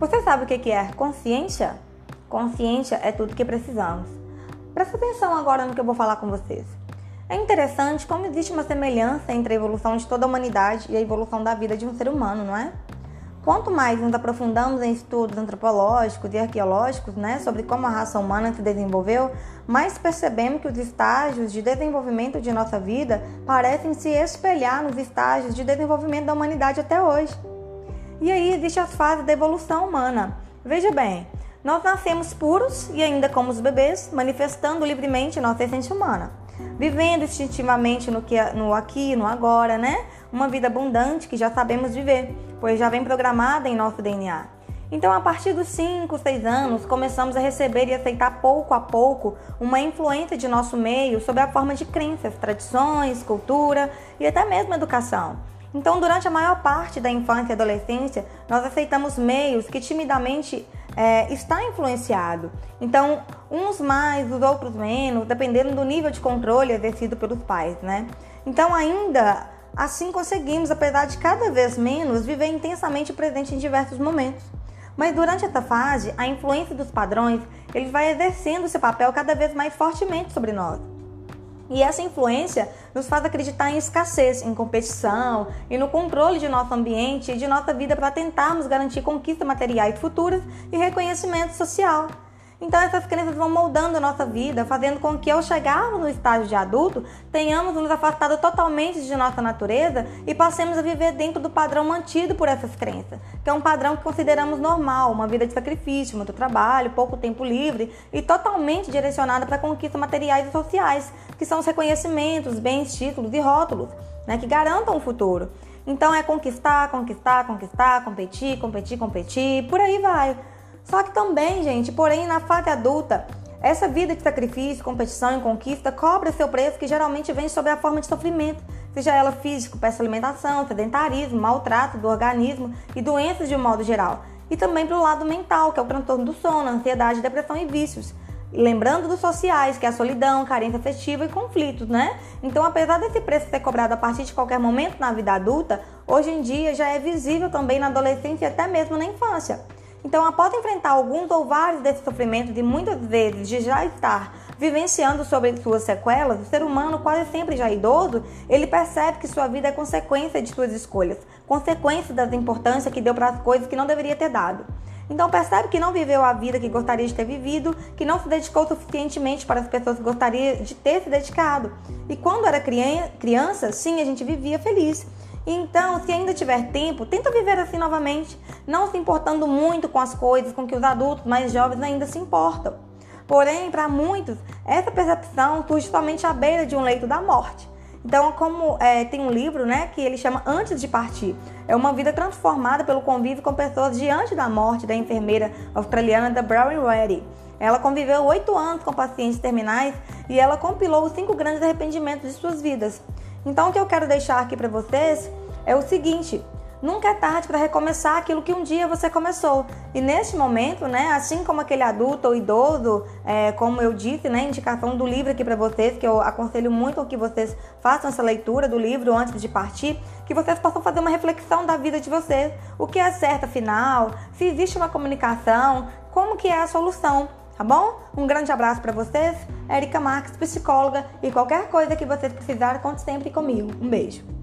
Você sabe o que é consciência? Consciência é tudo que precisamos. Presta atenção agora no que eu vou falar com vocês. É interessante como existe uma semelhança entre a evolução de toda a humanidade e a evolução da vida de um ser humano, não é? Quanto mais nos aprofundamos em estudos antropológicos e arqueológicos né, sobre como a raça humana se desenvolveu, mais percebemos que os estágios de desenvolvimento de nossa vida parecem se espelhar nos estágios de desenvolvimento da humanidade até hoje. E aí existe as fases da evolução humana. Veja bem, nós nascemos puros e ainda como os bebês, manifestando livremente nossa essência humana, vivendo instintivamente no, que, no aqui, no agora, né? Uma vida abundante que já sabemos viver pois já vem programada em nosso DNA. Então, a partir dos 5, 6 anos, começamos a receber e aceitar pouco a pouco uma influência de nosso meio sob a forma de crenças, tradições, cultura e até mesmo educação. Então, durante a maior parte da infância e adolescência, nós aceitamos meios que timidamente é, está influenciado. Então, uns mais, os outros menos, dependendo do nível de controle exercido pelos pais, né? Então, ainda Assim conseguimos, apesar de cada vez menos, viver intensamente presente em diversos momentos. Mas durante essa fase, a influência dos padrões, ele vai exercendo seu papel cada vez mais fortemente sobre nós. E essa influência nos faz acreditar em escassez, em competição e no controle de nosso ambiente e de nossa vida para tentarmos garantir conquistas materiais futuras e reconhecimento social. Então essas crenças vão moldando a nossa vida, fazendo com que ao chegarmos no estágio de adulto, tenhamos nos afastado totalmente de nossa natureza e passemos a viver dentro do padrão mantido por essas crenças, que é um padrão que consideramos normal, uma vida de sacrifício, muito trabalho, pouco tempo livre e totalmente direcionada para conquistas materiais e sociais, que são os reconhecimentos, bens, títulos e rótulos, né, que garantam o futuro. Então é conquistar, conquistar, conquistar, competir, competir, competir, por aí vai. Só que também, gente, porém, na fase adulta, essa vida de sacrifício, competição e conquista cobra seu preço que geralmente vem sob a forma de sofrimento, seja ela físico, peça alimentação, sedentarismo, maltrato do organismo e doenças de um modo geral. E também para o lado mental, que é o transtorno do sono, ansiedade, depressão e vícios. Lembrando dos sociais, que é a solidão, carência afetiva e conflitos, né? Então, apesar desse preço ser cobrado a partir de qualquer momento na vida adulta, hoje em dia já é visível também na adolescência e até mesmo na infância. Então, após enfrentar alguns ou vários desses sofrimentos e muitas vezes de já estar vivenciando sobre suas sequelas, o ser humano, quase sempre já idoso, ele percebe que sua vida é consequência de suas escolhas, consequência das importâncias que deu para as coisas que não deveria ter dado. Então percebe que não viveu a vida que gostaria de ter vivido, que não se dedicou suficientemente para as pessoas que gostaria de ter se dedicado. E quando era criança, sim, a gente vivia feliz. Então, se ainda tiver tempo, tenta viver assim novamente, não se importando muito com as coisas com que os adultos mais jovens ainda se importam. Porém, para muitos, essa percepção surge somente à beira de um leito da morte. Então, como é, tem um livro, né, que ele chama Antes de Partir, é uma vida transformada pelo convívio com pessoas diante da morte da enfermeira australiana da Brown Reddy. Ela conviveu oito anos com pacientes terminais e ela compilou os cinco grandes arrependimentos de suas vidas. Então, o que eu quero deixar aqui para vocês é o seguinte: nunca é tarde para recomeçar aquilo que um dia você começou. E neste momento, né, assim como aquele adulto ou idoso, é, como eu disse, né, indicação do livro aqui para vocês, que eu aconselho muito que vocês façam essa leitura do livro antes de partir, que vocês possam fazer uma reflexão da vida de vocês, o que é certo afinal, se existe uma comunicação, como que é a solução tá bom? Um grande abraço para vocês, Erika Marques, psicóloga, e qualquer coisa que vocês precisarem, conte sempre comigo. Um beijo.